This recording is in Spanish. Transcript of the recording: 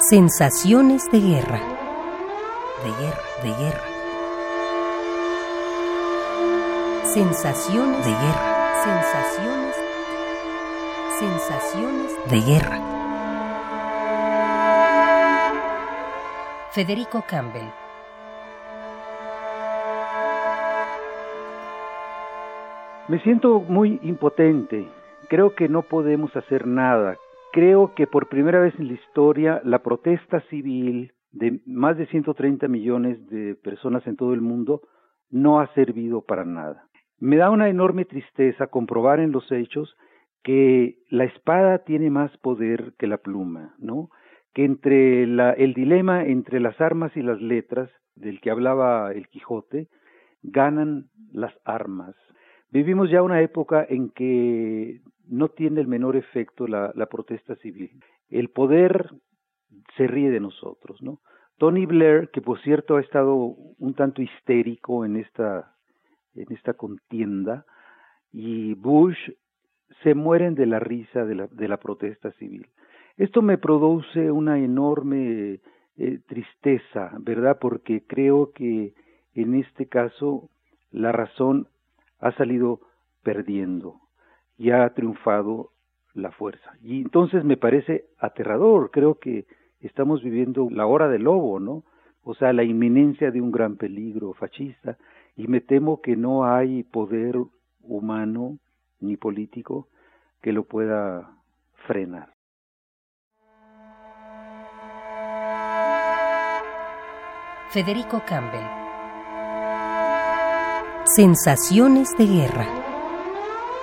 Sensaciones de guerra. De guerra, de guerra. Sensaciones de guerra. Sensaciones. Sensaciones de guerra. Federico Campbell. Me siento muy impotente. Creo que no podemos hacer nada. Creo que por primera vez en la historia la protesta civil de más de 130 millones de personas en todo el mundo no ha servido para nada. Me da una enorme tristeza comprobar en los hechos que la espada tiene más poder que la pluma, ¿no? Que entre la, el dilema entre las armas y las letras, del que hablaba el Quijote, ganan las armas. Vivimos ya una época en que no tiene el menor efecto la, la protesta civil. El poder se ríe de nosotros, ¿no? Tony Blair, que por cierto ha estado un tanto histérico en esta, en esta contienda, y Bush se mueren de la risa de la, de la protesta civil. Esto me produce una enorme eh, tristeza, ¿verdad? Porque creo que en este caso la razón ha salido perdiendo y ha triunfado la fuerza. Y entonces me parece aterrador, creo que estamos viviendo la hora del lobo, ¿no? O sea, la inminencia de un gran peligro fascista y me temo que no hay poder humano ni político que lo pueda frenar. Federico Campbell. Sensaciones de guerra.